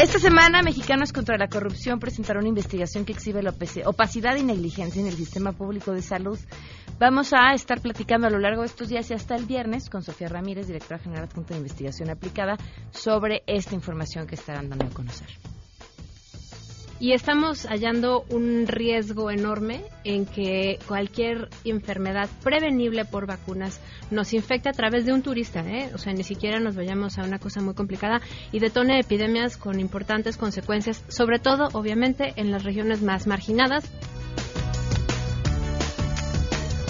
Esta semana, Mexicanos contra la Corrupción presentaron una investigación que exhibe la opacidad y negligencia en el sistema público de salud. Vamos a estar platicando a lo largo de estos días y hasta el viernes con Sofía Ramírez, directora general adjunta de investigación aplicada, sobre esta información que estarán dando a conocer. Y estamos hallando un riesgo enorme en que cualquier enfermedad prevenible por vacunas nos infecte a través de un turista, ¿eh? o sea, ni siquiera nos vayamos a una cosa muy complicada y detone epidemias con importantes consecuencias, sobre todo, obviamente, en las regiones más marginadas.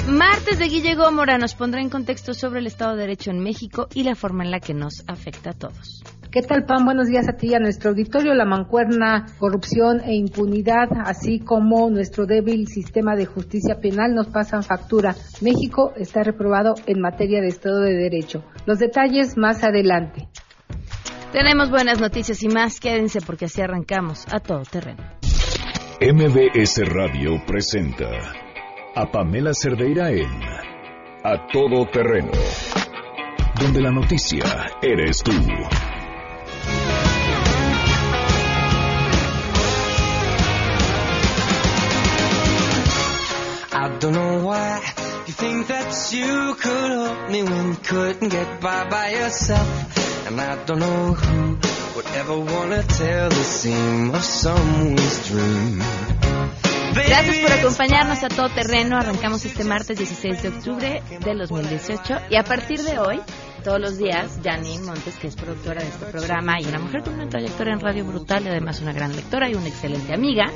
Martes de Guille Gómora nos pondrá en contexto sobre el Estado de Derecho en México y la forma en la que nos afecta a todos. ¿Qué tal, Pam? Buenos días a ti y a nuestro auditorio. La mancuerna, corrupción e impunidad, así como nuestro débil sistema de justicia penal nos pasan factura. México está reprobado en materia de Estado de Derecho. Los detalles más adelante. Tenemos buenas noticias y más. Quédense porque así arrancamos a todo terreno. MBS Radio presenta a Pamela Cerdeira en A Todo Terreno, donde la noticia eres tú. Don't know why you think that you could help me when you couldn't get by by yourself. And I don't know who would ever want to tell the seam of someone's dream. Gracias por acompañarnos a todo terreno. Arrancamos este martes 16 de octubre del 2018 y a partir de hoy, todos los días, Janine Montes, que es productora de este programa y una mujer con una trayectoria en radio brutal y además una gran lectora y una excelente amiga,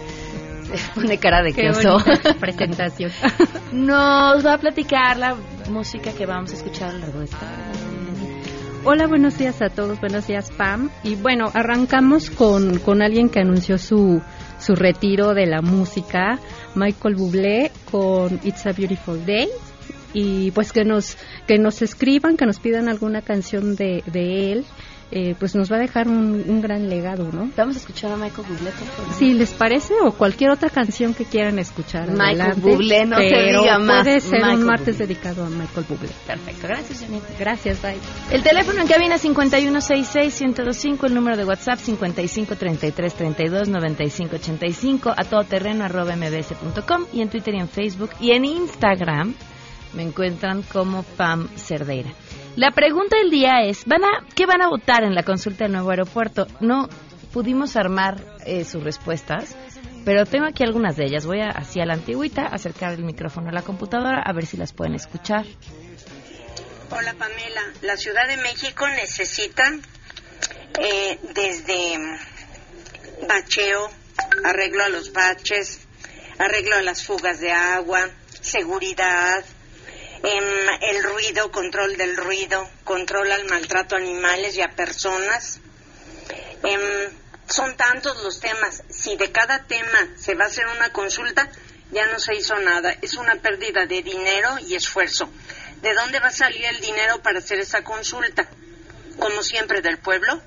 pone cara de queso. presentación. Nos va a platicar la música que vamos a escuchar a lo largo de esta Hola, buenos días a todos, buenos días Pam. Y bueno, arrancamos con, con alguien que anunció su, su retiro de la música, Michael Bublé, con It's a Beautiful Day. Y pues que nos, que nos escriban, que nos pidan alguna canción de, de él eh, pues nos va a dejar un, gran legado, ¿no? Vamos a escuchar a Michael Bublé, Si les parece, o cualquier otra canción que quieran escuchar. Michael Bublé, no se más. Puede ser un martes dedicado a Michael Bublé. Perfecto, gracias, Janine. Gracias, bye. El teléfono en cabina 5166-1025, el número de WhatsApp 5533329585, a todoterreno arroba mbs.com y en Twitter y en Facebook y en Instagram me encuentran como Pam Cerdeira. La pregunta del día es, ¿van a, ¿qué van a votar en la consulta del nuevo aeropuerto? No pudimos armar eh, sus respuestas, pero tengo aquí algunas de ellas. Voy a, así a la antigüita, acercar el micrófono a la computadora, a ver si las pueden escuchar. Hola Pamela, la Ciudad de México necesita eh, desde bacheo, arreglo a los baches, arreglo a las fugas de agua, seguridad, el ruido, control del ruido, control al maltrato a animales y a personas. Em, son tantos los temas. Si de cada tema se va a hacer una consulta, ya no se hizo nada. Es una pérdida de dinero y esfuerzo. ¿De dónde va a salir el dinero para hacer esa consulta? Como siempre, del pueblo.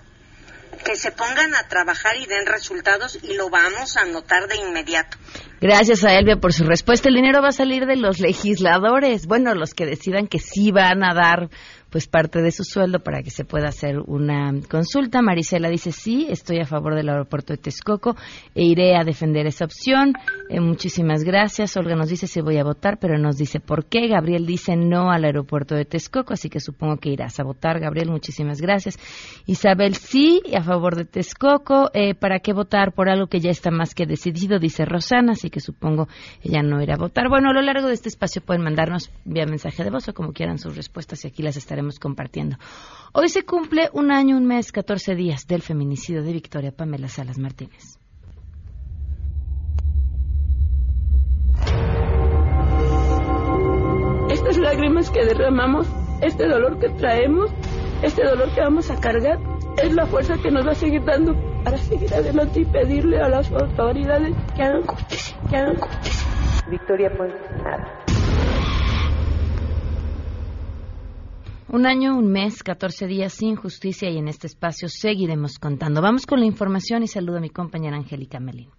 Que se pongan a trabajar y den resultados y lo vamos a notar de inmediato. Gracias a Elvia por su respuesta. El dinero va a salir de los legisladores, bueno, los que decidan que sí van a dar pues parte de su sueldo para que se pueda hacer una consulta. Marisela dice sí, estoy a favor del aeropuerto de Texcoco e iré a defender esa opción. Eh, muchísimas gracias. Olga nos dice si voy a votar, pero nos dice por qué. Gabriel dice no al aeropuerto de Texcoco, así que supongo que irás a votar. Gabriel, muchísimas gracias. Isabel sí, a favor de Texcoco. Eh, ¿Para qué votar por algo que ya está más que decidido? Dice Rosana, así que supongo ella no irá a votar. Bueno, a lo largo de este espacio pueden mandarnos vía mensaje de voz o como quieran sus respuestas y aquí las estaremos compartiendo. Hoy se cumple un año, un mes, 14 días del feminicidio de Victoria Pamela Salas Martínez. Estas lágrimas que derramamos, este dolor que traemos, este dolor que vamos a cargar, es la fuerza que nos va a seguir dando para seguir adelante y pedirle a las autoridades que hagan justicia, que hagan justicia. Victoria, pues nada. Un año, un mes, 14 días sin justicia y en este espacio seguiremos contando. Vamos con la información y saludo a mi compañera Angélica Melín.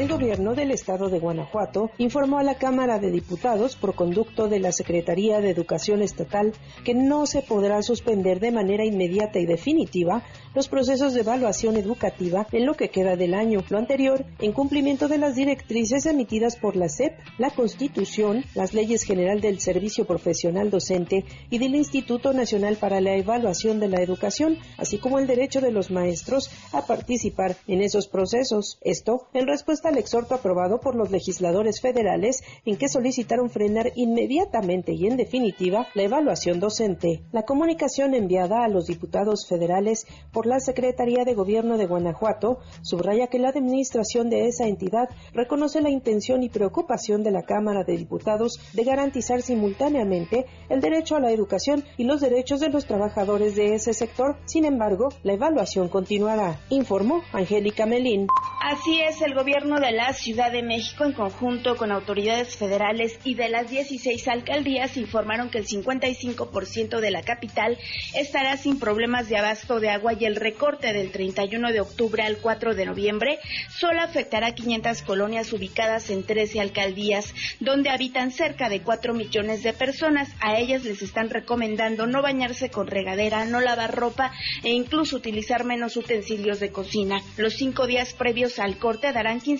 El gobierno del estado de Guanajuato informó a la Cámara de Diputados por conducto de la Secretaría de Educación Estatal que no se podrá suspender de manera inmediata y definitiva los procesos de evaluación educativa en lo que queda del año. Lo anterior, en cumplimiento de las directrices emitidas por la SEP, la Constitución, las leyes general del Servicio Profesional Docente y del Instituto Nacional para la Evaluación de la Educación, así como el derecho de los maestros a participar en esos procesos. Esto en respuesta al exhorto aprobado por los legisladores federales en que solicitaron frenar inmediatamente y en definitiva la evaluación docente. La comunicación enviada a los diputados federales por la Secretaría de Gobierno de Guanajuato subraya que la administración de esa entidad reconoce la intención y preocupación de la Cámara de Diputados de garantizar simultáneamente el derecho a la educación y los derechos de los trabajadores de ese sector. Sin embargo, la evaluación continuará, informó Angélica Melín. Así es, el gobierno de la Ciudad de México, en conjunto con autoridades federales y de las 16 alcaldías, informaron que el 55% de la capital estará sin problemas de abasto de agua y el recorte del 31 de octubre al 4 de noviembre solo afectará a 500 colonias ubicadas en 13 alcaldías, donde habitan cerca de 4 millones de personas. A ellas les están recomendando no bañarse con regadera, no lavar ropa e incluso utilizar menos utensilios de cocina. Los cinco días previos al corte darán 15%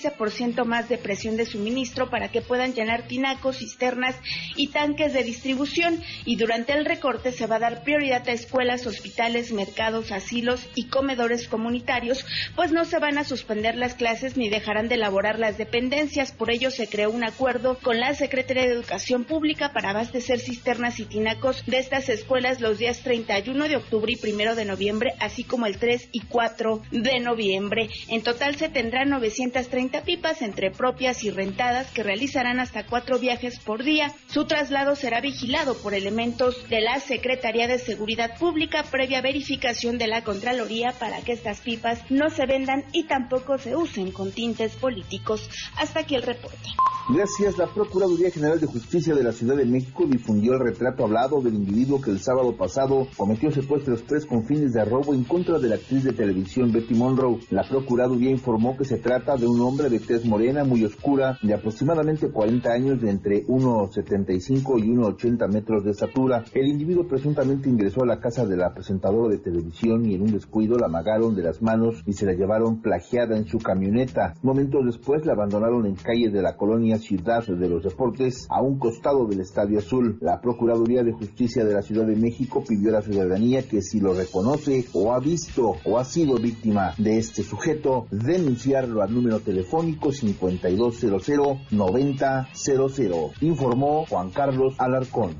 más de presión de suministro para que puedan llenar tinacos, cisternas y tanques de distribución. Y durante el recorte se va a dar prioridad a escuelas, hospitales, mercados, asilos y comedores comunitarios, pues no se van a suspender las clases ni dejarán de elaborar las dependencias. Por ello se creó un acuerdo con la Secretaría de Educación Pública para abastecer cisternas y tinacos de estas escuelas los días 31 de octubre y 1 de noviembre, así como el 3 y 4 de noviembre. En total se tendrán 930 pipas entre propias y rentadas que realizarán hasta cuatro viajes por día. Su traslado será vigilado por elementos de la Secretaría de Seguridad Pública previa verificación de la Contraloría para que estas pipas no se vendan y tampoco se usen con tintes políticos. Hasta aquí el reporte. Gracias. La Procuraduría General de Justicia de la Ciudad de México difundió el retrato hablado del individuo que el sábado pasado cometió secuestros tres con fines de robo en contra de la actriz de televisión Betty Monroe. La Procuraduría informó que se trata de un hombre de tez morena muy oscura de aproximadamente 40 años de entre 1,75 y 1,80 metros de estatura. El individuo presuntamente ingresó a la casa de la presentadora de televisión y en un descuido la amagaron de las manos y se la llevaron plagiada en su camioneta. Momentos después la abandonaron en calles de la colonia Ciudad de los Deportes, a un costado del Estadio Azul. La Procuraduría de Justicia de la Ciudad de México pidió a la ciudadanía que si lo reconoce o ha visto o ha sido víctima de este sujeto, denunciarlo al número telefónico 5200-9000, informó Juan Carlos Alarcón.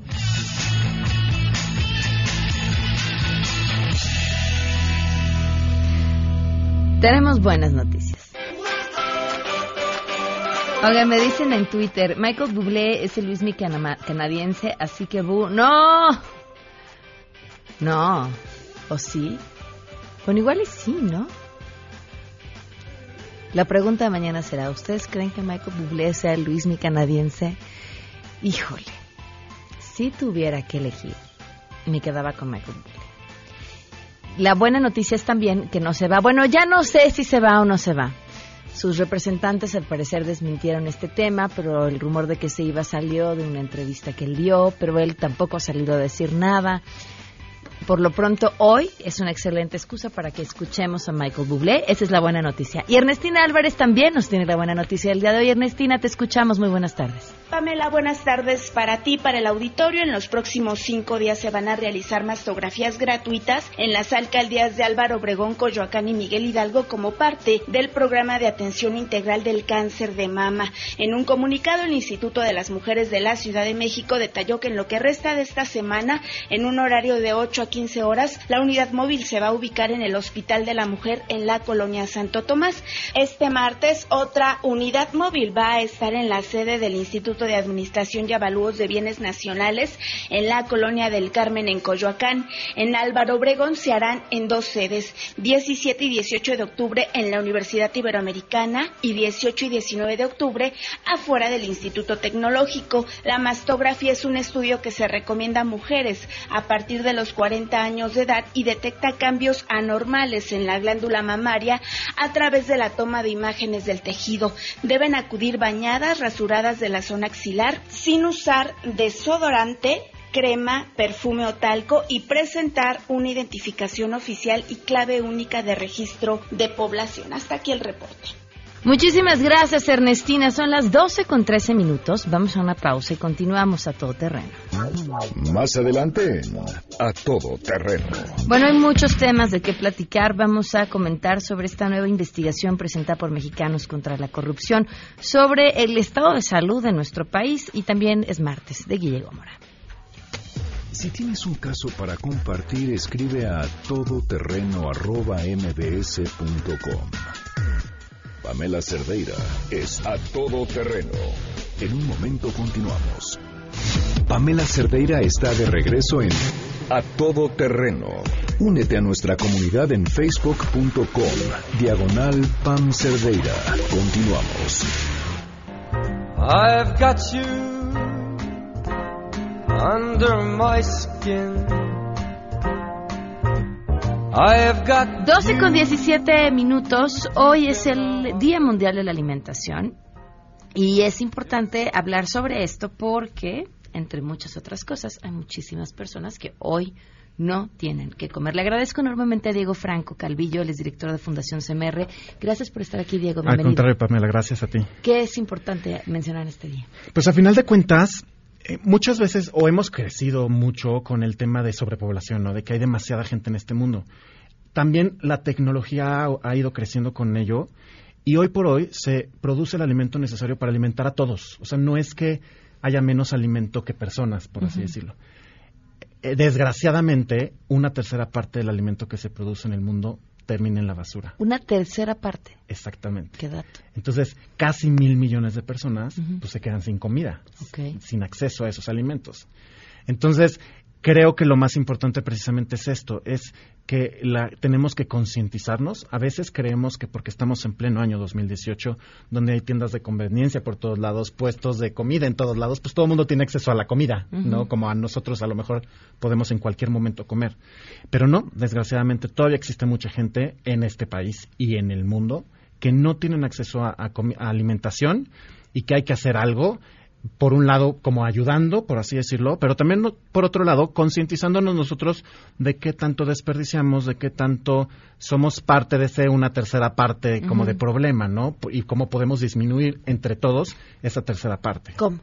Tenemos buenas noticias. Oigan, me dicen en Twitter, Michael Bublé es el Luis Mi canadiense, así que bu... ¡No! No. ¿O sí? Bueno, igual y sí, ¿no? La pregunta de mañana será, ¿ustedes creen que Michael Bublé sea el Luis Mi canadiense? Híjole, si tuviera que elegir, me quedaba con Michael Bublé. La buena noticia es también que no se va. Bueno, ya no sé si se va o no se va. Sus representantes al parecer desmintieron este tema, pero el rumor de que se iba salió de una entrevista que él dio, pero él tampoco ha salido a decir nada. Por lo pronto, hoy es una excelente excusa para que escuchemos a Michael Bublé. Esa es la buena noticia. Y Ernestina Álvarez también nos tiene la buena noticia del día de hoy. Ernestina, te escuchamos. Muy buenas tardes. Pamela, buenas tardes para ti, para el auditorio. En los próximos cinco días se van a realizar mastografías gratuitas en las alcaldías de Álvaro Obregón, Coyoacán y Miguel Hidalgo como parte del programa de atención integral del cáncer de mama. En un comunicado, el Instituto de las Mujeres de la Ciudad de México detalló que en lo que resta de esta semana, en un horario de 8 a 15 horas, la unidad móvil se va a ubicar en el Hospital de la Mujer en la colonia Santo Tomás. Este martes, otra unidad móvil va a estar en la sede del Instituto De Administración y Avalúos de Bienes Nacionales en la colonia del Carmen en Coyoacán. En Álvaro Obregón se harán en dos sedes, 17 y 18 de octubre en la Universidad Iberoamericana y 18 y 19 de octubre afuera del Instituto Tecnológico. La mastografía es un estudio que se recomienda a mujeres a partir de los 40 años de edad y detecta cambios anormales en la glándula mamaria a través de la toma de imágenes del tejido. Deben acudir bañadas, rasuradas de la zona axilar, sin usar desodorante, crema, perfume o talco y presentar una identificación oficial y clave única de registro de población. Hasta aquí el reporte. Muchísimas gracias, Ernestina. Son las 12 con 13 minutos. Vamos a una pausa y continuamos a todo terreno. Más adelante, a todo terreno. Bueno, hay muchos temas de qué platicar. Vamos a comentar sobre esta nueva investigación presentada por Mexicanos contra la Corrupción, sobre el estado de salud de nuestro país y también es martes de Guillermo Mora. Si tienes un caso para compartir, escribe a todoterreno.mbs.com. Pamela Cerdeira es a todo terreno. En un momento continuamos. Pamela Cerdeira está de regreso en A Todo Terreno. Únete a nuestra comunidad en facebook.com. Diagonal Pam Cerdeira. Continuamos. I've got you under my skin. I've got 12 con 17 minutos. Hoy es el Día Mundial de la Alimentación y es importante hablar sobre esto porque, entre muchas otras cosas, hay muchísimas personas que hoy no tienen que comer. Le agradezco enormemente a Diego Franco Calvillo, él es director de Fundación CMR. Gracias por estar aquí, Diego. Al Bienvenido. contrario, Pamela, gracias a ti. ¿Qué es importante mencionar en este día? Pues a final de cuentas, muchas veces o hemos crecido mucho con el tema de sobrepoblación, ¿no? De que hay demasiada gente en este mundo. También la tecnología ha, ido creciendo con ello y hoy por hoy se produce el alimento necesario para alimentar a todos. O sea, no es que haya menos alimento que personas, por así decirlo. Eh, Desgraciadamente, una tercera parte del alimento que se produce en el mundo termina en la basura. Una tercera parte. Exactamente. Qué dato. Entonces, casi mil millones de personas pues, se quedan sin comida, sin acceso a esos alimentos. Entonces, creo que lo más importante precisamente es esto, es que la, tenemos que concientizarnos. A veces creemos que porque estamos en pleno año 2018, donde hay tiendas de conveniencia por todos lados, puestos de comida en todos lados, pues todo el mundo tiene acceso a la comida, ¿no? Como a nosotros a lo mejor podemos en cualquier momento comer. Pero no, desgraciadamente todavía existe mucha gente en este país y en el mundo que no tienen acceso a, a comi- a alimentación y que hay que hacer algo por un lado como ayudando, por así decirlo, pero también por otro lado concientizándonos nosotros de qué tanto desperdiciamos, de qué tanto somos parte de ese una tercera parte como de problema, ¿no? Y cómo podemos disminuir entre todos esa tercera parte. ¿Cómo?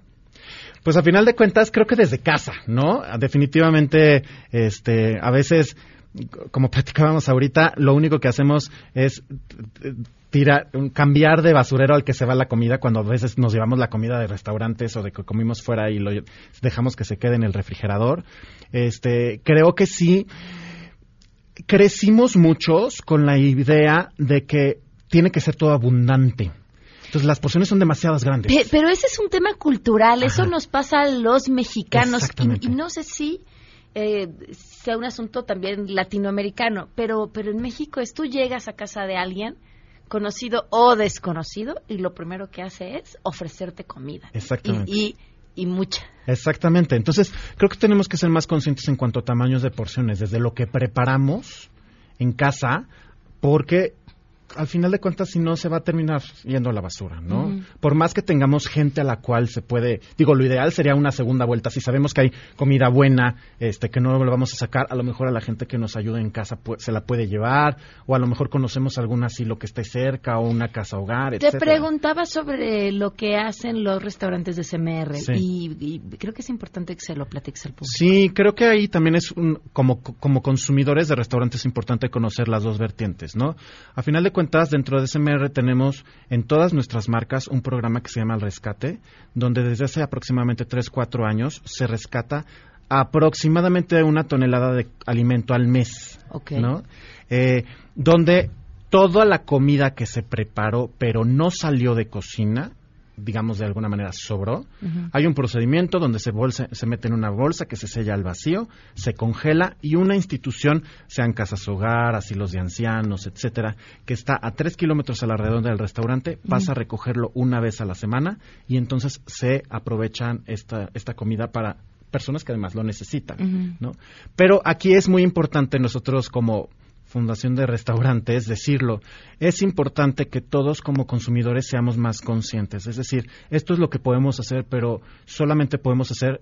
Pues a final de cuentas creo que desde casa, ¿no? Definitivamente, este, a veces, como platicábamos ahorita, lo único que hacemos es eh, tirar, cambiar de basurero al que se va la comida cuando a veces nos llevamos la comida de restaurantes o de que comimos fuera y lo dejamos que se quede en el refrigerador. Este, creo que sí crecimos muchos con la idea de que tiene que ser todo abundante. Entonces las porciones son demasiadas grandes. Pe- pero ese es un tema cultural, eso nos pasa a los mexicanos y no sé si eh, sea un asunto también latinoamericano, pero, pero en México es tú llegas a casa de alguien conocido o desconocido y lo primero que hace es ofrecerte comida. Exactamente. Y, y, y mucha. Exactamente. Entonces, creo que tenemos que ser más conscientes en cuanto a tamaños de porciones, desde lo que preparamos en casa, porque al final de cuentas, si no, se va a terminar yendo a la basura, ¿no? Por más que tengamos gente a la cual se puede, digo, lo ideal sería una segunda vuelta. Si sabemos que hay comida buena, este, que no la vamos a sacar, a lo mejor a la gente que nos ayuda en casa se la puede llevar, o a lo mejor conocemos algún asilo que esté cerca, o una casa hogar, Te etcétera. preguntaba sobre lo que hacen los restaurantes de CMR Sí. y, y creo que es importante que se lo platiques al público. Sí, creo que ahí también es un, como, como consumidores de restaurantes es importante conocer las dos vertientes, ¿no? A final de cuentas, dentro de SMR tenemos en todas nuestras marcas un programa que se llama El Rescate, donde desde hace aproximadamente 3, 4 años se rescata aproximadamente una tonelada de alimento al mes. ¿no? Eh, donde toda la comida que se preparó pero no salió de cocina digamos de alguna manera sobró, hay un procedimiento donde se, bolsa, se mete en una bolsa que se sella al vacío, se congela y una institución, sean casas hogar, asilos de ancianos, etcétera, que está a tres kilómetros a la redonda del restaurante, pasa a recogerlo una vez a la semana y entonces se aprovechan esta, esta comida para personas que además lo necesitan, ¿no? Pero aquí es muy importante nosotros como Fundación de Restaurantes decirlo. Es importante que todos como consumidores seamos más conscientes. Es decir, esto es lo que podemos hacer, pero solamente podemos hacer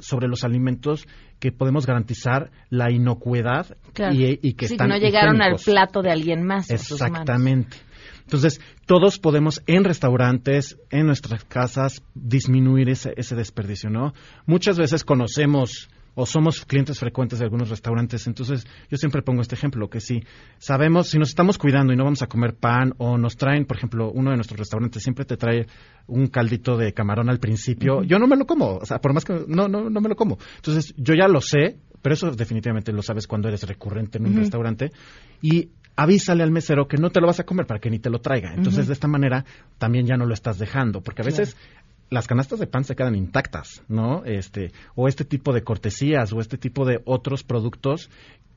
sobre los alimentos que podemos garantizar la inocuidad y, que están no llegaron al plato de alguien más. Exactamente. Entonces, todos podemos en restaurantes, en nuestras casas, disminuir ese, ese desperdicio, ¿no? Muchas veces conocemos o somos clientes frecuentes de algunos restaurantes. Entonces, yo siempre pongo este ejemplo, que si sabemos, si nos estamos cuidando y no vamos a comer pan o nos traen, por ejemplo, uno de nuestros restaurantes siempre te trae un caldito de camarón al principio, yo no me lo como, o sea, por más que no, no, no me lo como. Entonces, yo ya lo sé, pero eso definitivamente lo sabes cuando eres recurrente en un restaurante y avísale al mesero que no te lo vas a comer para que ni te lo traiga. Entonces, de esta manera también ya no lo estás dejando, porque a veces las canastas de pan se quedan intactas, ¿no? Este, o este tipo de cortesías o este tipo de otros productos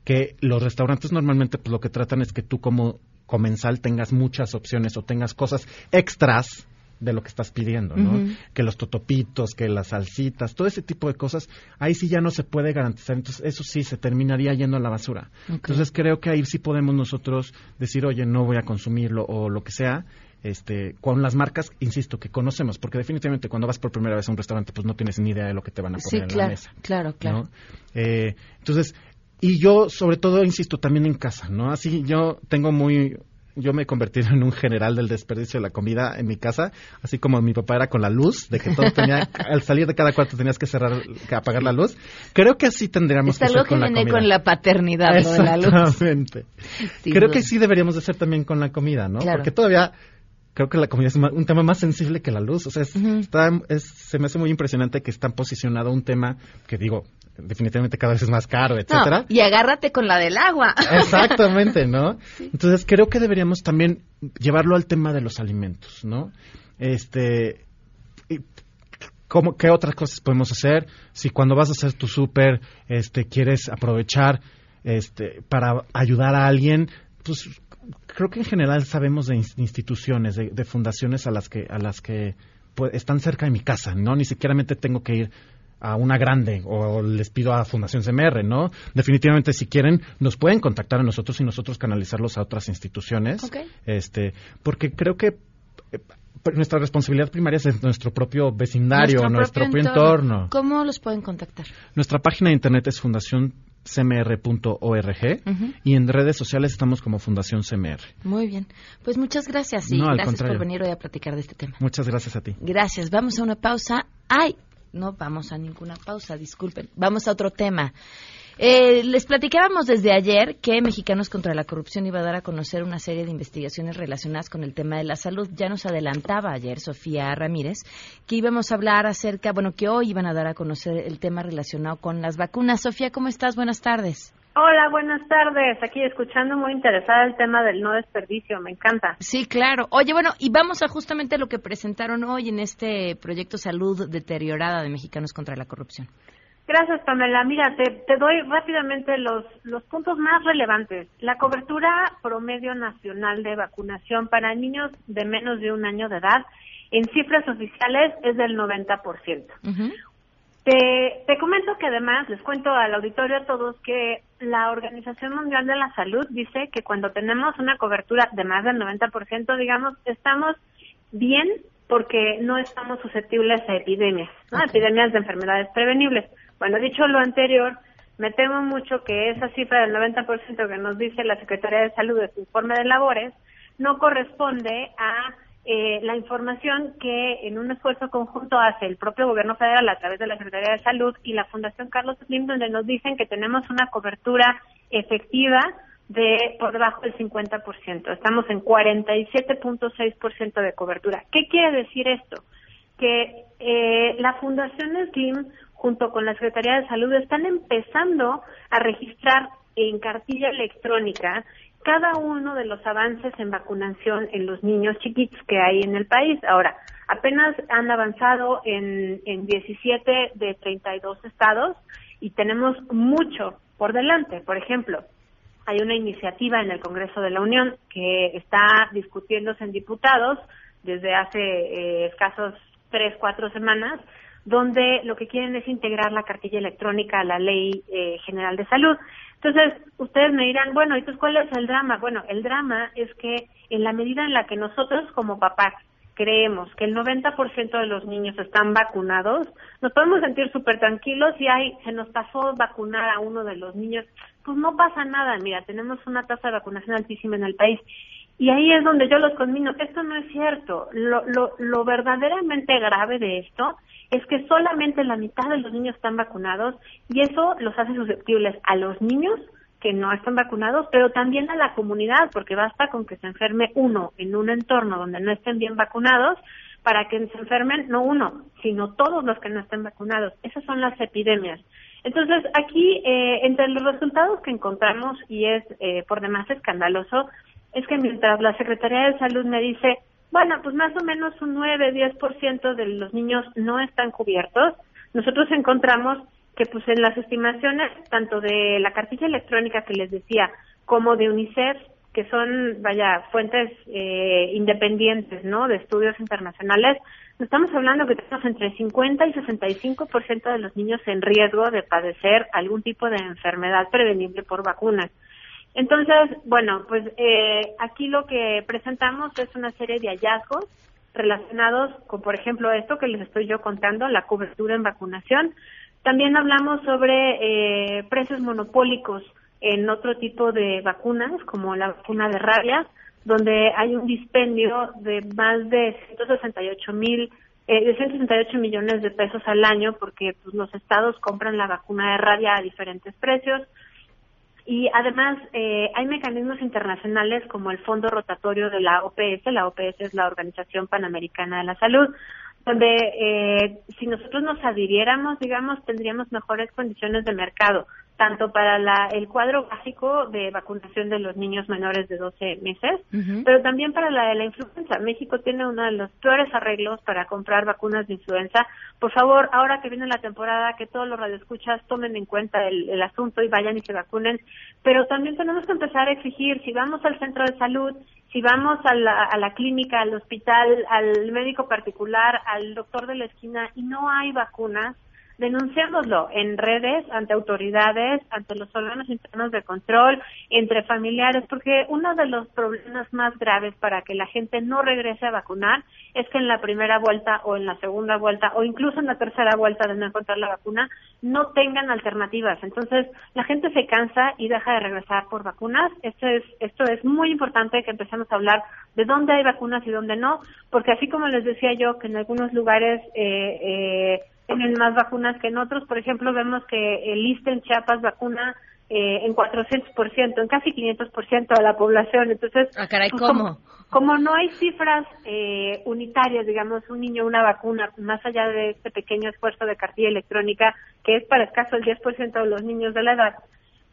que los restaurantes normalmente pues lo que tratan es que tú como comensal tengas muchas opciones o tengas cosas extras de lo que estás pidiendo, ¿no? Que los totopitos, que las salsitas, todo ese tipo de cosas, ahí sí ya no se puede garantizar, entonces eso sí se terminaría yendo a la basura. Entonces creo que ahí sí podemos nosotros decir, oye, no voy a consumirlo o lo que sea, este, con las marcas, insisto, que conocemos, porque definitivamente cuando vas por primera vez a un restaurante, pues no tienes ni idea de lo que te van a poner en la mesa. Claro, claro. Eh, entonces, y yo, sobre todo, insisto, también en casa, ¿no? Así yo tengo muy, yo me he convertido en un general del desperdicio de la comida en mi casa, así como mi papá era con la luz, de que todo tenía, al salir de cada cuarto tenías que cerrar, que apagar la luz. Creo que así tendríamos que ser con la comida. con la paternidad, ¿no? de la luz. Exactamente. Creo que sí deberíamos de ser también con la comida, ¿no? Porque todavía creo que la comida es un tema más sensible que la luz. O sea, está, se me hace muy impresionante que están posicionado un tema que digo, definitivamente cada vez es más caro, etcétera. y agárrate con la del agua. Exactamente, ¿no? Entonces creo que deberíamos también llevarlo al tema de los alimentos, ¿no? Este, ¿cómo, ¿qué otras cosas podemos hacer? Si cuando vas a hacer tu súper, este, quieres aprovechar, este, para ayudar a alguien, pues creo que en general sabemos de instituciones, de, fundaciones a las que, a las que pues, están cerca de mi casa, ¿no? Ni siquiera tengo que ir a una grande o les pido a Fundación CMR, ¿no? Definitivamente si quieren nos pueden contactar a nosotros y nosotros canalizarlos a otras instituciones. Este, porque creo que eh, nuestra responsabilidad primaria es nuestro propio vecindario, nuestro, propio, entorno. ¿Cómo los pueden contactar? Nuestra página de internet es fundación cmr.org y en redes sociales estamos como Fundación CMR. Muy bien. Pues muchas gracias y gracias por venir hoy a platicar de este tema. Muchas gracias a ti. Gracias. Vamos a una pausa. ¡Ay! No vamos a ninguna pausa, disculpen. Vamos a otro tema. Eh, les platicábamos desde ayer que Mexicanos contra la Corrupción iba a dar a conocer una serie de investigaciones relacionadas con el tema de la salud. Ya nos adelantaba ayer Sofía Ramírez que íbamos a hablar acerca, bueno, que hoy iban a dar a conocer el tema relacionado con las vacunas. Sofía, ¿cómo estás? Buenas tardes. Hola, buenas tardes. Aquí escuchando muy interesada el tema del no desperdicio, me encanta. Sí, claro. Oye, bueno, y vamos a justamente lo que presentaron hoy en este proyecto Salud Deteriorada de Mexicanos contra la Corrupción. Gracias, Pamela. Mira, te, doy rápidamente los, los puntos más relevantes. La cobertura promedio nacional de vacunación para niños de menos de un año de edad en cifras oficiales es del 90%. te, te comento que además, les cuento al auditorio a todos que la Organización Mundial de la Salud dice que cuando tenemos una cobertura de más del 90%, digamos, estamos bien porque no estamos susceptibles a epidemias, ¿no? epidemias de enfermedades prevenibles. Bueno, dicho lo anterior, me temo mucho que esa cifra del 90% que nos dice la Secretaría de Salud de su informe de labores no corresponde a eh, la información que en un esfuerzo conjunto hace el propio gobierno federal a través de la Secretaría de Salud y la Fundación Carlos Slim, donde nos dicen que tenemos una cobertura efectiva de por debajo del 50%. Estamos en 47.6% de cobertura. ¿Qué quiere decir esto? Que eh, la Fundación Slim junto con la Secretaría de Salud, están empezando a registrar en cartilla electrónica cada uno de los avances en vacunación en los niños chiquitos que hay en el país. Ahora, Apenas han avanzado en, en 17 de 32 estados y tenemos mucho por delante. Por ejemplo, hay una iniciativa en el Congreso de la Unión que está discutiéndose en diputados desde hace eh, escasos tres, cuatro semanas, donde lo que quieren es integrar la cartilla electrónica a la Ley eh, General de Salud. Entonces, ustedes me dirán, bueno, entonces, ¿cuál es el drama? Bueno, el drama es que en la medida en la que nosotros como papás creemos que el 90% de los niños están vacunados, nos podemos sentir súper tranquilos y hay, se nos pasó vacunar a uno de los niños, pues no pasa nada, mira, tenemos una tasa de vacunación altísima en el país. Y ahí es donde yo los conmino, esto no es cierto. Lo, lo, lo verdaderamente grave de esto es que solamente la mitad de los niños están vacunados y eso los hace susceptibles a los niños que no están vacunados, pero también a la comunidad, porque basta con que se enferme uno en un entorno donde no estén bien vacunados para que se enfermen no uno, sino todos los que no estén vacunados. Esas son las epidemias. Entonces, aquí, eh, entre los resultados que encontramos, y es eh, por demás escandaloso, es que mientras la Secretaría de Salud me dice, bueno, pues más o menos un 9-10% de los niños no están cubiertos, nosotros encontramos que pues en las estimaciones tanto de la cartilla electrónica que les decía como de UNICEF que son vaya fuentes eh, independientes no de estudios internacionales estamos hablando que tenemos entre 50 y 65% de los niños en riesgo de padecer algún tipo de enfermedad prevenible por vacunas entonces bueno pues eh, aquí lo que presentamos es una serie de hallazgos relacionados con, por ejemplo, esto que les estoy yo contando, la cobertura en vacunación, también hablamos sobre eh, precios monopólicos en otro tipo de vacunas, como la vacuna de rabia, donde hay un dispendio de más de 168 mil eh, de 168 millones de pesos al año porque pues, los estados compran la vacuna de rabia a diferentes precios y además eh, hay mecanismos internacionales como el Fondo Rotatorio de la OPS, la OPS es la Organización Panamericana de la Salud, donde eh, si nosotros nos adhiriéramos, digamos, tendríamos mejores condiciones de mercado tanto para la, el cuadro básico de vacunación de los niños menores de 12 meses, pero también para la de la influenza. México tiene uno de los peores arreglos para comprar vacunas de influenza. Por favor, ahora que viene la temporada, que todos los radioescuchas tomen en cuenta el, el asunto y vayan y se vacunen. Pero también tenemos que empezar a exigir, si vamos al centro de salud, si vamos a la, a la clínica, al hospital, al médico particular, al doctor de la esquina y no hay vacunas, denunciándolo en redes, ante autoridades, ante los órganos internos de control, entre familiares, porque uno de los problemas más graves para que la gente no regrese a vacunar es que en la primera vuelta o en la segunda vuelta o incluso en la tercera vuelta de no encontrar la vacuna no tengan alternativas. Entonces, la gente se cansa y deja de regresar por vacunas. Esto es, esto es muy importante que empecemos a hablar de dónde hay vacunas y dónde no, porque así como les decía yo que en algunos lugares eh, eh, tienen más vacunas que en otros. Por ejemplo, vemos que el ISTE en Chiapas vacuna eh, en 400%, en casi 500% de la población. Entonces, ah, caray, pues, ¿cómo? Como, no hay cifras eh, unitarias, digamos, un niño, una vacuna, más allá de este pequeño esfuerzo de cartilla electrónica, que es para escaso el 10% de los niños de la edad,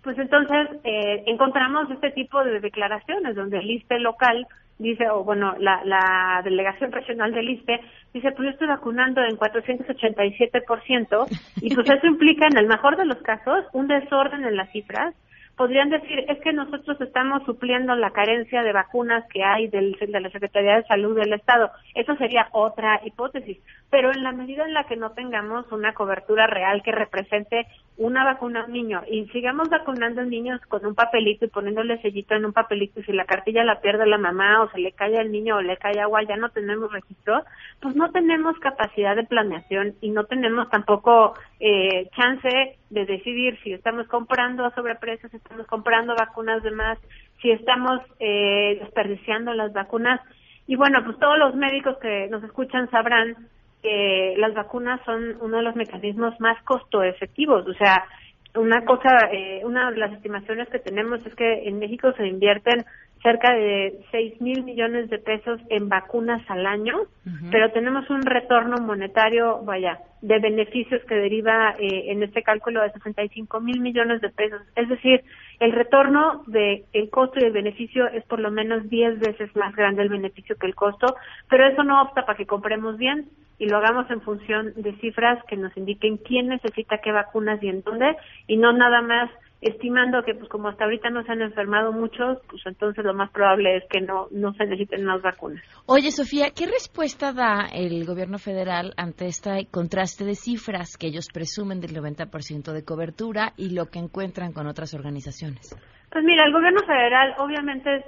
pues entonces eh, encontramos este tipo de declaraciones donde el ISTE local dice, o bueno, la, la delegación regional del ISPE dice, pues yo estoy vacunando en 487%, y pues eso implica, en el mejor de los casos, un desorden en las cifras, podrían decir es que nosotros estamos supliendo la carencia de vacunas que hay del, de la Secretaría de Salud del Estado. Eso sería otra hipótesis. Pero en la medida en la que no tengamos una cobertura real que represente una vacuna a un niño y sigamos vacunando a niños con un papelito y poniéndole sellito en un papelito y si la cartilla la pierde la mamá o se le cae al niño o le cae agua, ya no tenemos registro, pues no tenemos capacidad de planeación y no tenemos tampoco eh, chance de decidir si estamos comprando a sobreprecios, si estamos comprando vacunas de más, si estamos eh, desperdiciando las vacunas. Y bueno, pues todos los médicos que nos escuchan sabrán que las vacunas son uno de los mecanismos más costo efectivos. O sea, una cosa, eh, una de las estimaciones que tenemos es que en México se invierten cerca de 6 mil millones de pesos en vacunas al año, pero tenemos un retorno monetario, vaya, de beneficios que deriva eh, en este cálculo de 65 mil millones de pesos. Es decir, el retorno de el costo y el beneficio es por lo menos 10 veces más grande el beneficio que el costo, pero eso no opta para que compremos bien y lo hagamos en función de cifras que nos indiquen quién necesita qué vacunas y en dónde y no nada más estimando que pues como hasta ahorita no se han enfermado muchos, pues entonces lo más probable es que no no se necesiten más vacunas. Oye, Sofía, ¿qué respuesta da el gobierno federal ante este contraste de cifras que ellos presumen del 90% de cobertura y lo que encuentran con otras organizaciones? Pues mira, el gobierno federal obviamente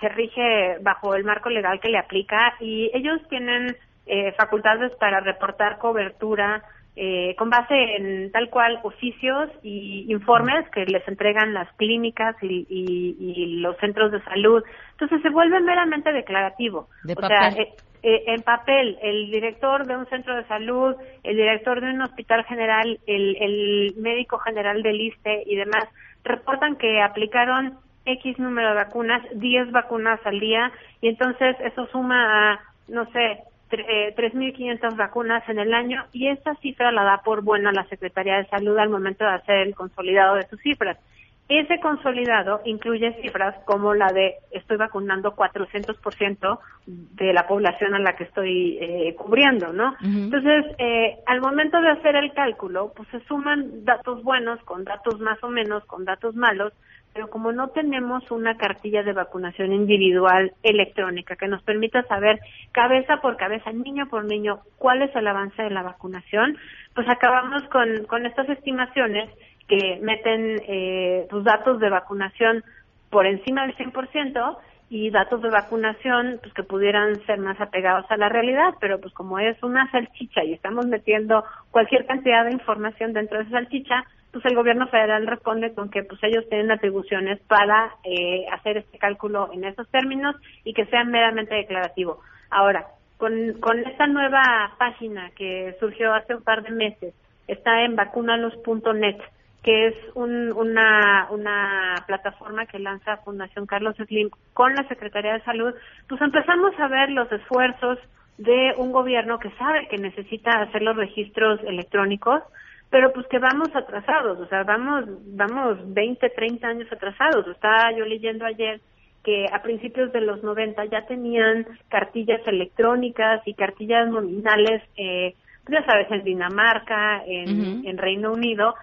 se rige bajo el marco legal que le aplica y ellos tienen eh, facultades para reportar cobertura eh, con base en tal cual oficios y informes que les entregan las clínicas y, los centros de salud. Entonces se vuelve meramente declarativo. De o sea, eh, eh, en papel, el director de un centro de salud, el director de un hospital general, el, el médico general del ISTE y demás reportan que aplicaron X número de vacunas, 10 vacunas al día, y entonces eso suma a, no sé, 3.500 vacunas en el año y esa cifra la da por buena la Secretaría de Salud al momento de hacer el consolidado de sus cifras. Ese consolidado incluye cifras como la de estoy vacunando 400% de la población a la que estoy eh, cubriendo, ¿no? Entonces, eh, al momento de hacer el cálculo, pues se suman datos buenos con datos más o menos, con datos malos, pero como no tenemos una cartilla de vacunación individual electrónica que nos permita saber cabeza por cabeza, niño por niño, cuál es el avance de la vacunación, pues acabamos con, con estas estimaciones que meten eh, tus datos de vacunación por encima del 100% y datos de vacunación pues que pudieran ser más apegados a la realidad, pero pues como es una salchicha y estamos metiendo cualquier cantidad de información dentro de esa salchicha, pues el gobierno federal responde con que pues ellos tienen atribuciones para eh, hacer este cálculo en esos términos y que sea meramente declarativo. Ahora, con, con esta nueva página que surgió hace un par de meses, está en vacunalos.net, que es una, una plataforma que lanza Fundación Carlos Slim con la Secretaría de Salud, pues empezamos a ver los esfuerzos de un gobierno que sabe que necesita hacer los registros electrónicos, pero pues que vamos atrasados, o sea, vamos, vamos 20, 30 años atrasados. Estaba yo leyendo ayer que a principios de los 90 ya tenían cartillas electrónicas y cartillas nominales, eh, pues ya sabes, en Dinamarca, en, en Reino Unido,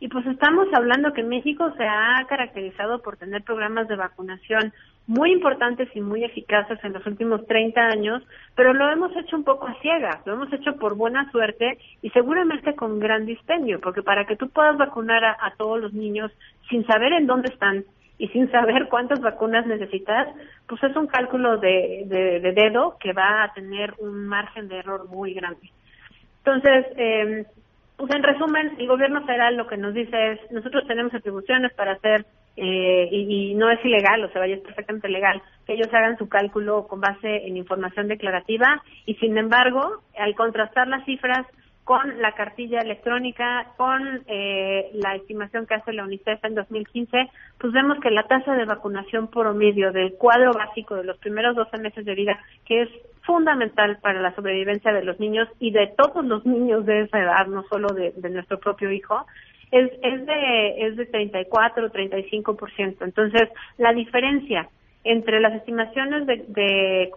y pues estamos hablando que México se ha caracterizado por tener programas de vacunación muy importantes y muy eficaces en los últimos 30 años, pero lo hemos hecho un poco a ciegas, lo hemos hecho por buena suerte y seguramente con gran dispendio, porque para que tú puedas vacunar a, todos los niños sin saber en dónde están y sin saber cuántas vacunas necesitas, pues es un cálculo de, de, dedo que va a tener un margen de error muy grande. Entonces, eh, pues en resumen, el gobierno federal lo que nos dice es, nosotros tenemos atribuciones para hacer eh, y, no es ilegal, o sea, vaya, es perfectamente legal que ellos hagan su cálculo con base en información declarativa y, sin embargo, al contrastar las cifras con la cartilla electrónica, con eh, la estimación que hace la UNICEF en 2015, pues vemos que la tasa de vacunación promedio del cuadro básico de los primeros 12 meses de vida, que es fundamental para la sobrevivencia de los niños y de todos los niños de esa edad, no solo de nuestro propio hijo, es, es de es de 34 35%. Entonces, la diferencia entre las estimaciones de, de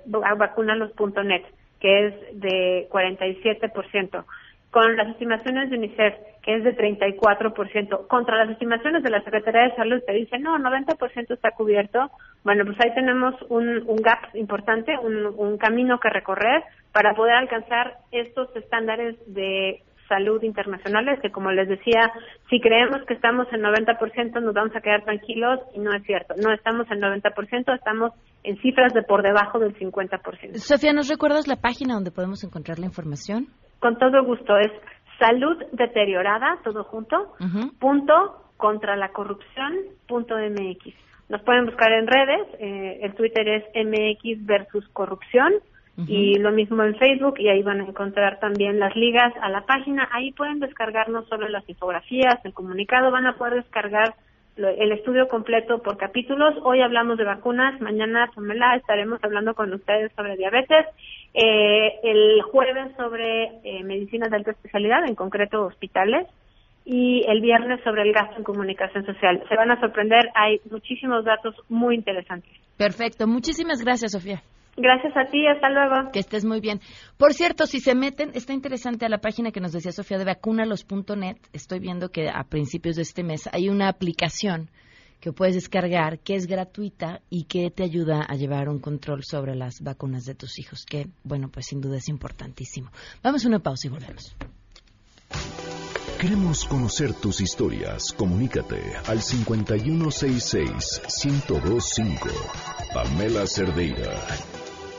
que es de 47%, con las estimaciones de UNICEF, que es de 34%, contra las estimaciones de la Secretaría de Salud, que dice, no, 90% está cubierto. Bueno, pues ahí tenemos un, un gap importante, un, un camino que recorrer para poder alcanzar estos estándares de salud internacionales, que como les decía, si creemos que estamos en 90% nos vamos a quedar tranquilos y no es cierto. No estamos en 90%, estamos en cifras de por debajo del 50%. Sofía, ¿nos recuerdas la página donde podemos encontrar la información? Con todo gusto, es salud deteriorada, todo junto, punto contra la corrupción punto mx. Nos pueden buscar en redes, eh, el Twitter es mx versus corrupción y lo mismo en Facebook y ahí van a encontrar también las ligas a la página. Ahí pueden descargar no solo las infografías, el comunicado, van a poder descargar el estudio completo por capítulos. Hoy hablamos de vacunas, mañana, Pamela, estaremos hablando con ustedes sobre diabetes, eh, el jueves sobre eh, medicinas de alta especialidad, en concreto hospitales, y el viernes sobre el gasto en comunicación social. Se van a sorprender, hay muchísimos datos muy interesantes. Perfecto. Muchísimas gracias, Sofía. Gracias a ti, hasta luego. Que estés muy bien. Por cierto, si se meten, está interesante a la página que nos decía Sofía de vacunalos.net. Estoy viendo que a principios de este mes hay una aplicación que puedes descargar, que es gratuita y que te ayuda a llevar un control sobre las vacunas de tus hijos, que, bueno, pues sin duda es importantísimo. Vamos a una pausa y volvemos. Queremos conocer tus historias. Comunícate al 5166-1025. Pamela Cerdeira.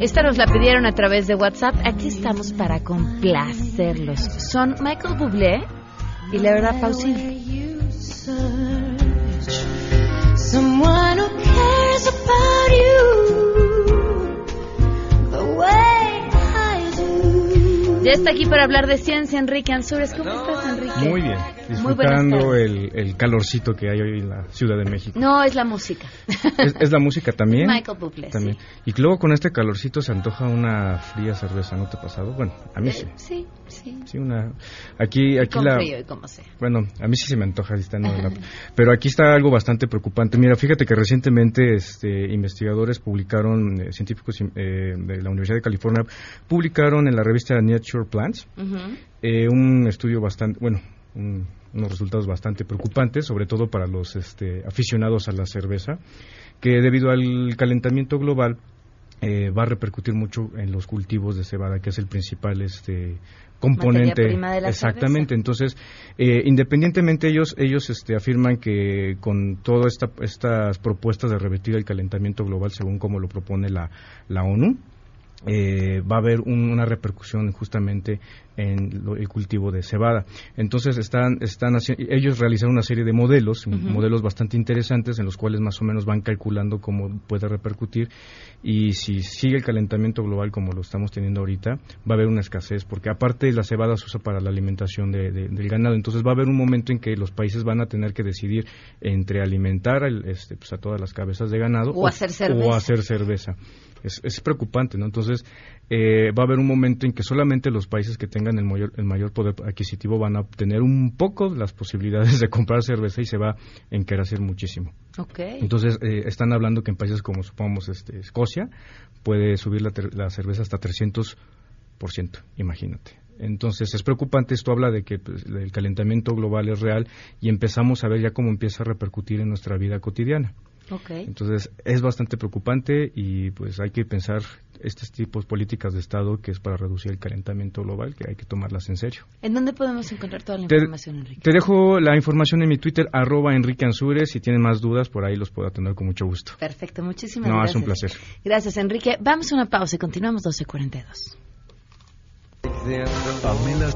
Esta nos la pidieron a través de WhatsApp. Aquí estamos para complacerlos. Son Michael Bublé y Laura Pausini. Someone who cares about you the way I do. Ya está aquí para hablar de ciencia, Enrique Ansures. ¿Cómo estás? Muy bien, disfrutando el, el calorcito que hay hoy en la Ciudad de México. No, es la música. Es, es la música también. Michael Bublé, También. Y luego con este calorcito se antoja una fría cerveza, ¿no te ha pasado? Bueno, a mí sí. Sí, sí. Sí, una... Aquí, aquí Con la... frío y como sea. Bueno, a mí sí se me antoja, está, pero aquí está algo bastante preocupante. Mira, fíjate que recientemente este, investigadores publicaron, eh, científicos eh, de la Universidad de California, publicaron en la revista Nature Plants eh, un estudio bastante, bueno, un- unos resultados bastante preocupantes, sobre todo para los este, aficionados a la cerveza, que debido al calentamiento global eh, va a repercutir mucho en los cultivos de cebada, que es el principal este, componente. prima de la Exactamente. Entonces, eh, independientemente ellos ellos este, afirman que con todas esta, estas propuestas de revertir el calentamiento global, según como lo propone la, la ONU, eh, va a haber un- una repercusión justamente en lo- el cultivo de cebada. Entonces están, están ellos realizaron una serie de modelos, modelos bastante interesantes en los cuales más o menos van calculando cómo puede repercutir y si sigue el calentamiento global como lo estamos teniendo ahorita, va a haber una escasez porque aparte la cebada se usa para la alimentación de- de- del ganado, entonces va a haber un momento en que los países van a tener que decidir entre alimentar al- este, pues, a todas las cabezas de ganado O hacer cerveza. o hacer cerveza. Es, es preocupante, ¿no? Entonces, eh, va a haber un momento en que solamente los países que tengan el mayor, el mayor poder adquisitivo van a obtener un poco las posibilidades de comprar cerveza y se va a encarecer muchísimo. Ok. Entonces, eh, están hablando que en países como, supongamos, este, Escocia, puede subir la, ter- la cerveza hasta 300%, imagínate. Entonces, es preocupante, esto habla de que pues, el calentamiento global es real y empezamos a ver ya cómo empieza a repercutir en nuestra vida cotidiana. Entonces es bastante preocupante y pues hay que pensar estos tipos de políticas de Estado que es para reducir el calentamiento global, que hay que tomarlas en serio. ¿En dónde podemos encontrar toda la Te, información, Enrique? te dejo la información en mi Twitter, arroba Enrique Ansures, si tienen más dudas por ahí los puedo atender con mucho gusto. Perfecto, muchísimas No, gracias. es un placer. Gracias, Enrique. Vamos a una pausa y continuamos 12.42. Pamela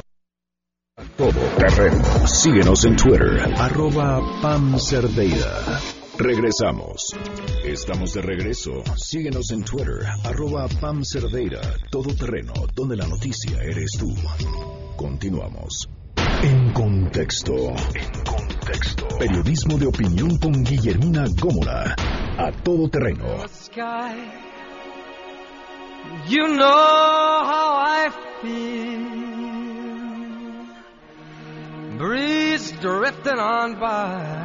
Todo terreno. Síguenos en Twitter, arroba Pam Cerdeira. Regresamos. Estamos de regreso. Síguenos en Twitter, arroba Pam Cerdeira. Todo terreno, donde la noticia eres tú. Continuamos. En contexto. En contexto. Periodismo de opinión con Guillermina Gómora. A todo terreno. You know how I feel. Breeze drifting on by.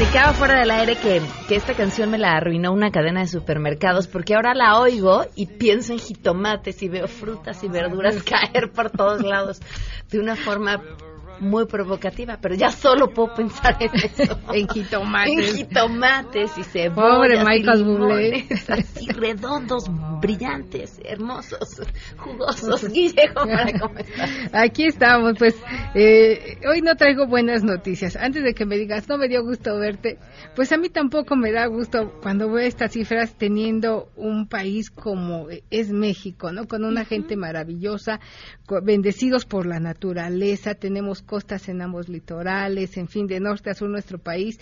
platicaba fuera del aire que, que esta canción me la arruinó una cadena de supermercados porque ahora la oigo y pienso en jitomates y veo frutas y verduras caer por todos lados de una forma muy provocativa, pero ya solo puedo pensar en eso. en jitomates. En jitomates y cebollas Pobre Michael Bublé. así redondos, brillantes, hermosos, jugosos. Guille, ¿cómo cómo estás? Aquí estamos, pues eh, hoy no traigo buenas noticias. Antes de que me digas, no me dio gusto verte, pues a mí tampoco me da gusto cuando veo estas cifras teniendo un país como es México, ¿no? Con una gente maravillosa, bendecidos por la naturaleza, tenemos costas en ambos litorales, en fin, de norte a sur nuestro país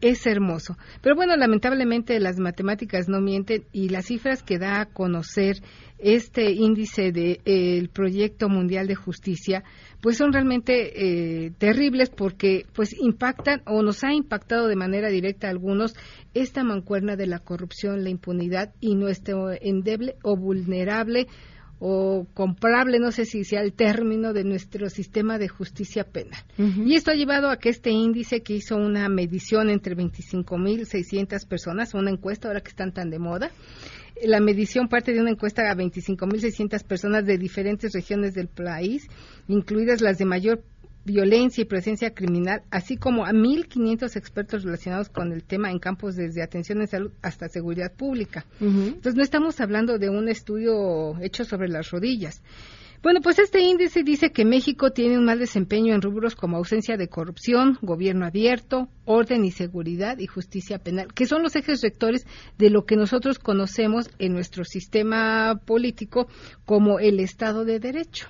es hermoso. Pero bueno, lamentablemente las matemáticas no mienten y las cifras que da a conocer este índice del proyecto mundial de justicia, pues son realmente eh, terribles porque pues impactan o nos ha impactado de manera directa a algunos esta mancuerna de la corrupción, la impunidad y nuestro endeble o vulnerable o comprable, no sé si sea el término de nuestro sistema de justicia penal. Y esto ha llevado a que este índice que hizo una medición entre 25.600 personas, una encuesta ahora que están tan de moda, la medición parte de una encuesta a 25.600 personas de diferentes regiones del país, incluidas las de mayor violencia y presencia criminal, así como a 1.500 expertos relacionados con el tema en campos desde atención en salud hasta seguridad pública. Entonces no estamos hablando de un estudio hecho sobre las rodillas. Bueno, pues este índice dice que México tiene un mal desempeño en rubros como ausencia de corrupción, gobierno abierto, orden y seguridad y justicia penal, que son los ejes rectores de lo que nosotros conocemos en nuestro sistema político como el Estado de Derecho.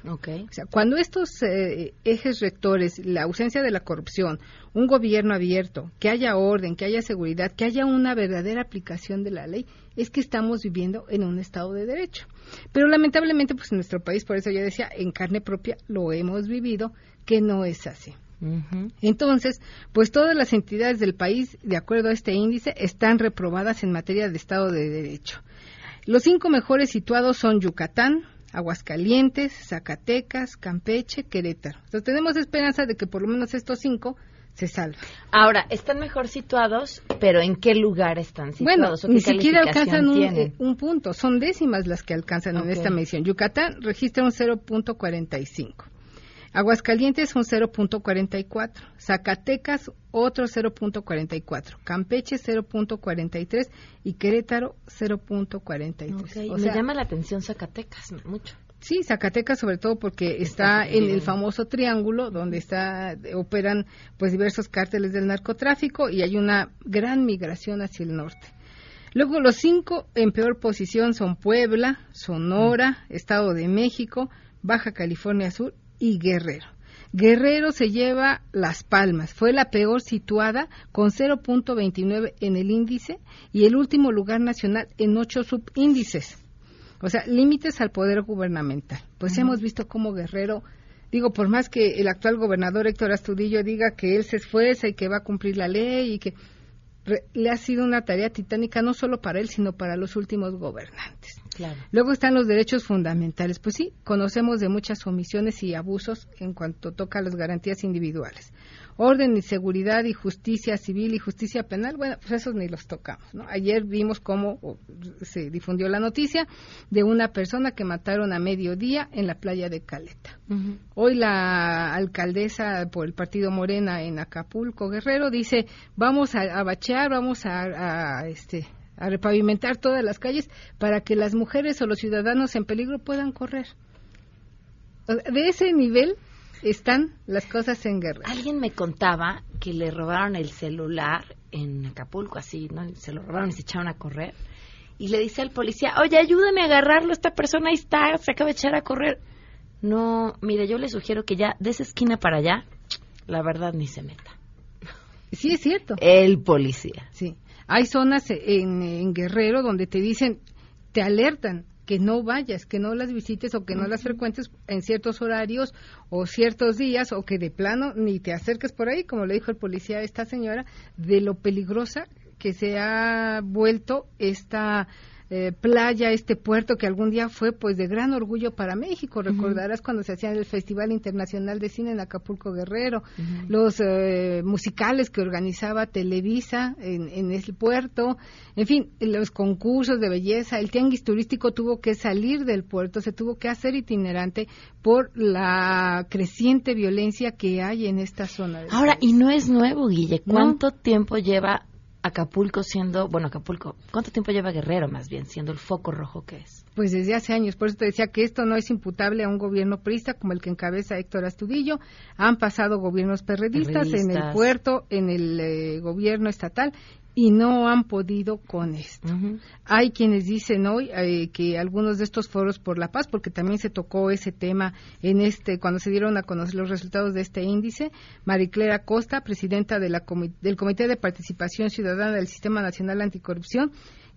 O sea, cuando estos eh, ejes rectores, la ausencia de la corrupción, un gobierno abierto, que haya orden, que haya seguridad, que haya una verdadera aplicación de la ley, es que estamos viviendo en un Estado de Derecho. Pero lamentablemente, pues en nuestro país, por eso yo decía, en carne propia lo hemos vivido, que no es así. Entonces, pues todas las entidades del país, de acuerdo a este índice, están reprobadas en materia de Estado de Derecho. Los cinco mejores situados son Yucatán, Aguascalientes, Zacatecas, Campeche, Querétaro. Entonces tenemos esperanza de que por lo menos estos cinco se salven. Ahora, están mejor situados, pero ¿en qué lugar están Bueno, situados? ¿O qué ni siquiera alcanzan un, eh, un punto, son décimas las que alcanzan en esta medición. Yucatán registra un 0.45. Aguascalientes un 0.44, Zacatecas otro 0.44, Campeche 0.43 y Querétaro 0.43. Ok, O me sea, llama la atención Zacatecas mucho. Sí, Zacatecas sobre todo porque está en el famoso triángulo donde está operan pues diversos cárteles del narcotráfico y hay una gran migración hacia el norte. Luego los cinco en peor posición son Puebla, Sonora, Estado de México, Baja California Sur y Guerrero. Guerrero se lleva las palmas, fue la peor situada con 0.29 en el índice y el último lugar nacional en ocho subíndices. O sea, límites al poder gubernamental. Pues hemos visto cómo Guerrero, digo, por más que el actual gobernador Héctor Astudillo diga que él se esfuerza y que va a cumplir la ley y que re- le ha sido una tarea titánica no solo para él, sino para los últimos gobernantes. Claro. Luego están los derechos fundamentales. Pues sí, conocemos de muchas omisiones y abusos en cuanto toca a las garantías individuales. Orden y seguridad y justicia civil y justicia penal, bueno, pues esos ni los tocamos. ¿no? Ayer vimos cómo se difundió la noticia de una persona que mataron a mediodía en la playa de Caleta. Hoy la alcaldesa por el partido Morena en Acapulco, Guerrero, dice, vamos a, a bachear, vamos a, a, este, a repavimentar todas las calles para que las mujeres o los ciudadanos en peligro puedan correr. De ese nivel están las cosas en Guerrero. Alguien me contaba que le robaron el celular en Acapulco, así, ¿no? Se lo robaron y se echaron a correr. Y le dice al policía, oye, ayúdame a agarrarlo, esta persona ahí está, se acaba de echar a correr. No, mire, yo le sugiero que ya de esa esquina para allá, la verdad ni se meta. Sí, es cierto. El policía. Sí. Hay zonas en, en Guerrero donde te dicen, te alertan que no vayas, que no las visites o que no las frecuentes en ciertos horarios o ciertos días o que de plano ni te acerques por ahí, como le dijo el policía a esta señora, de lo peligrosa que se ha vuelto esta eh, playa, este puerto que algún día fue pues de gran orgullo para México. Recordarás cuando se hacía el Festival Internacional de Cine en Acapulco Guerrero, los eh, musicales que organizaba Televisa en, en ese puerto, en fin, los concursos de belleza, el tianguis turístico tuvo que salir del puerto, se tuvo que hacer itinerante por la creciente violencia que hay en esta zona. Ahora, país. y no es nuevo, Guille. No. ¿Cuánto tiempo lleva Acapulco siendo, bueno, Acapulco, cuánto tiempo lleva Guerrero más bien siendo el foco rojo que es? Pues desde hace años, por eso te decía que esto no es imputable a un gobierno priista como el que encabeza Héctor Astudillo. Han pasado gobiernos perredistas, en el puerto, en el eh, gobierno estatal y no han podido con esto. Hay quienes dicen hoy eh, que algunos de estos foros por la paz, porque también se tocó ese tema en este cuando se dieron a conocer los resultados de este índice, Mariclera Costa, presidenta de la comi- del Comité de Participación Ciudadana del Sistema Nacional Anticorrupción,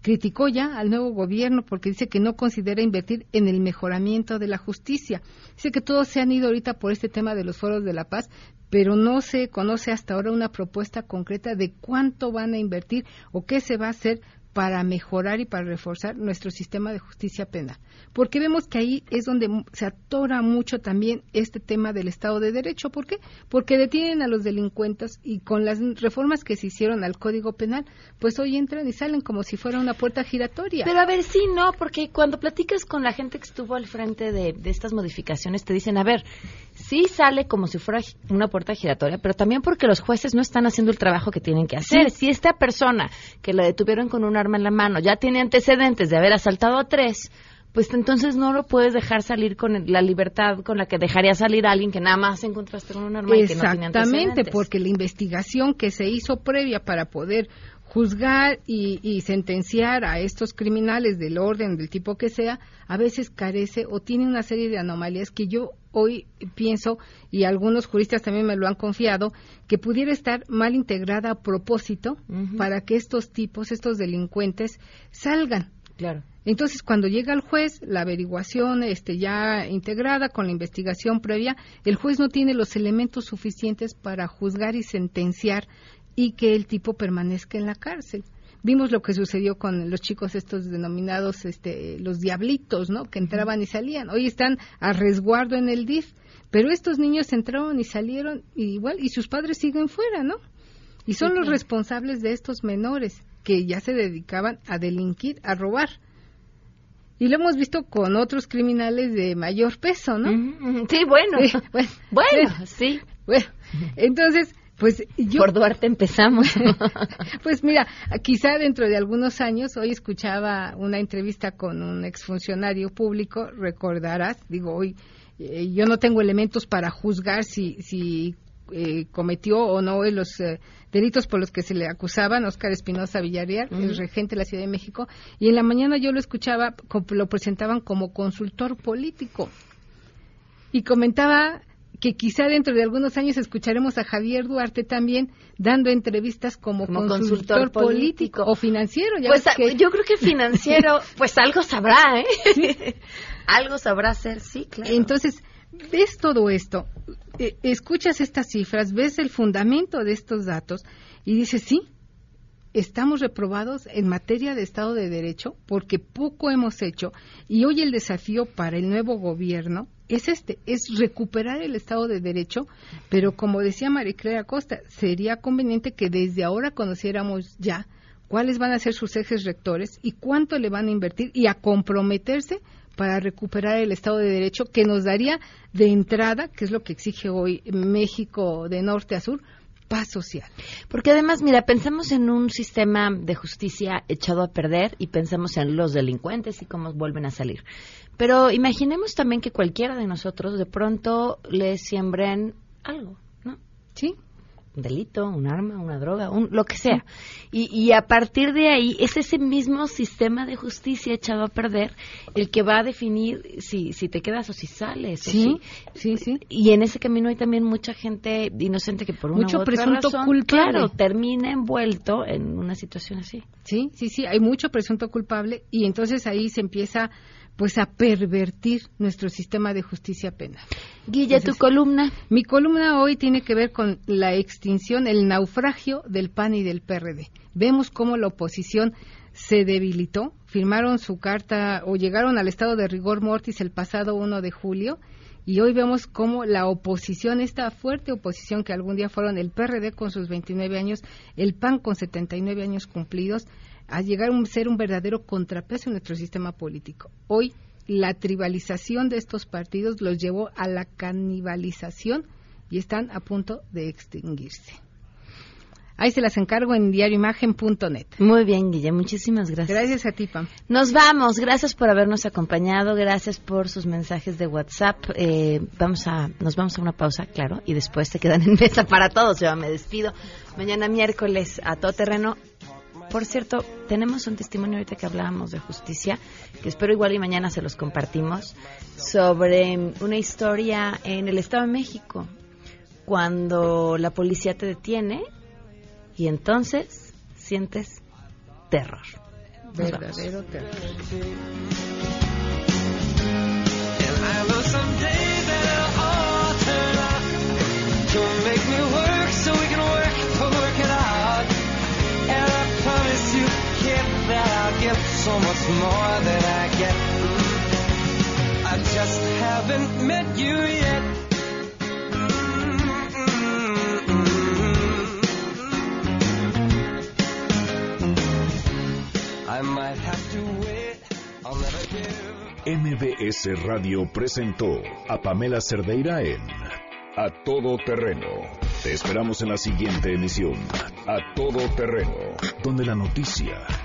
criticó ya al nuevo gobierno porque dice que no considera invertir en el mejoramiento de la justicia. Dice que todos se han ido ahorita por este tema de los foros de la paz, pero no se conoce hasta ahora una propuesta concreta de cuánto van a invertir o qué se va a hacer para mejorar y para reforzar nuestro sistema de justicia penal. Porque vemos que ahí es donde se atora mucho también este tema del Estado de Derecho. ¿Por qué? Porque detienen a los delincuentes y con las reformas que se hicieron al Código Penal, pues hoy entran y salen como si fuera una puerta giratoria. Pero a ver, sí, no, porque cuando platicas con la gente que estuvo al frente de, de estas modificaciones, te dicen, a ver, sí sale como si fuera una puerta giratoria, pero también porque los jueces no están haciendo el trabajo que tienen que hacer. Si esta persona que la detuvieron con un arma en la mano ya tiene antecedentes de haber asaltado a tres, pues entonces no lo puedes dejar salir con la libertad con la que dejaría salir a alguien que nada más encontraste con un arma y que no tiene Exactamente, antecedentes. porque la investigación que se hizo previa para poder juzgar y, y sentenciar a estos criminales del orden, del tipo que sea, a veces carece o tiene una serie de anomalías que yo hoy pienso, y algunos juristas también me lo han confiado, que pudiera estar mal integrada a propósito para que estos tipos, estos delincuentes, salgan. Claro. Entonces, cuando llega el juez, la averiguación este, ya integrada con la investigación previa, el juez no tiene los elementos suficientes para juzgar y sentenciar y que el tipo permanezca en la cárcel. Vimos lo que sucedió con los chicos estos denominados este, los diablitos, ¿no? Que entraban y salían. Hoy están a resguardo en el DIF, pero estos niños entraron y salieron y igual y sus padres siguen fuera, ¿no? Y son Sí, los responsables de estos menores que ya se dedicaban a delinquir, a robar. Y lo hemos visto con otros criminales de mayor peso, ¿no? Sí, bueno. Sí, bueno, Bueno, sí. Bueno, entonces, pues yo... Por Duarte empezamos. pues mira, quizá dentro de algunos años, hoy escuchaba una entrevista con un exfuncionario público, recordarás, digo, hoy eh, yo no tengo elementos para juzgar si, si eh, cometió o no los eh, delitos por los que se le acusaban, Óscar Espinosa Villarreal, el regente de la Ciudad de México, y en la mañana yo lo escuchaba, lo presentaban como consultor político. Y comentaba que quizá dentro de algunos años escucharemos a Javier Duarte también dando entrevistas como, Como consultor, consultor político. político. o financiero. Ya Pues ves a- que- yo creo que financiero, pues algo sabrá, ¿eh? algo sabrá hacer, sí, claro. Entonces, ves todo esto, eh, escuchas estas cifras, ves el fundamento de estos datos y dices, sí, estamos reprobados en materia de Estado de Derecho porque poco hemos hecho y hoy el desafío para el nuevo gobierno es este, es recuperar el Estado de Derecho, pero como decía Mariclea Costa, sería conveniente que desde ahora conociéramos ya cuáles van a ser sus ejes rectores y cuánto le van a invertir y a comprometerse para recuperar el Estado de Derecho que nos daría de entrada, que es lo que exige hoy México de norte a sur, paz social. Porque además, mira, pensamos en un sistema de justicia echado a perder y pensamos en los delincuentes y cómo vuelven a salir. Pero imaginemos también que cualquiera de nosotros de pronto le siembren algo, ¿no? Sí. Un delito, un arma, una droga, un, lo que sea. Y, y a partir de ahí es ese mismo sistema de justicia echado a perder el que va a definir si, si te quedas o si sales. o Sí, si- Y en ese camino hay también mucha gente inocente que por una Mucho u otra presunto razón, culpable. claro, termina envuelto en una situación así. Sí, sí, sí, hay mucho presunto culpable y entonces ahí se empieza pues a pervertir nuestro sistema de justicia penal. Guille, tu columna. Mi columna hoy tiene que ver con la extinción, el naufragio del PAN y del PRD. Vemos cómo la oposición se debilitó, firmaron su carta o llegaron al estado de rigor mortis el pasado 1 de julio y hoy vemos cómo la oposición, esta fuerte oposición que algún día fueron el PRD con sus 29 años, el PAN con 79 años cumplidos, a llegar a ser un verdadero contrapeso en nuestro sistema político. Hoy la tribalización de estos partidos los llevó a la canibalización y están a punto de extinguirse. Ahí se las encargo en diarioimagen.net. Muy bien, Guille, muchísimas gracias. Gracias a ti, Pam. Nos vamos, gracias por habernos acompañado, gracias por sus mensajes de WhatsApp. Eh, vamos a, nos vamos a una pausa, claro, y después se quedan en mesa para todos. Yo me despido. Mañana miércoles a todo terreno. Por cierto, tenemos un testimonio ahorita que hablábamos de justicia, que espero igual y mañana se los compartimos, sobre una historia en el Estado de México, cuando la policía te detiene y entonces sientes terror. Verdadero terror. MBS Radio presentó a Pamela Cerdeira en A Todo Terreno. Te esperamos en la siguiente emisión, A Todo Terreno, donde la noticia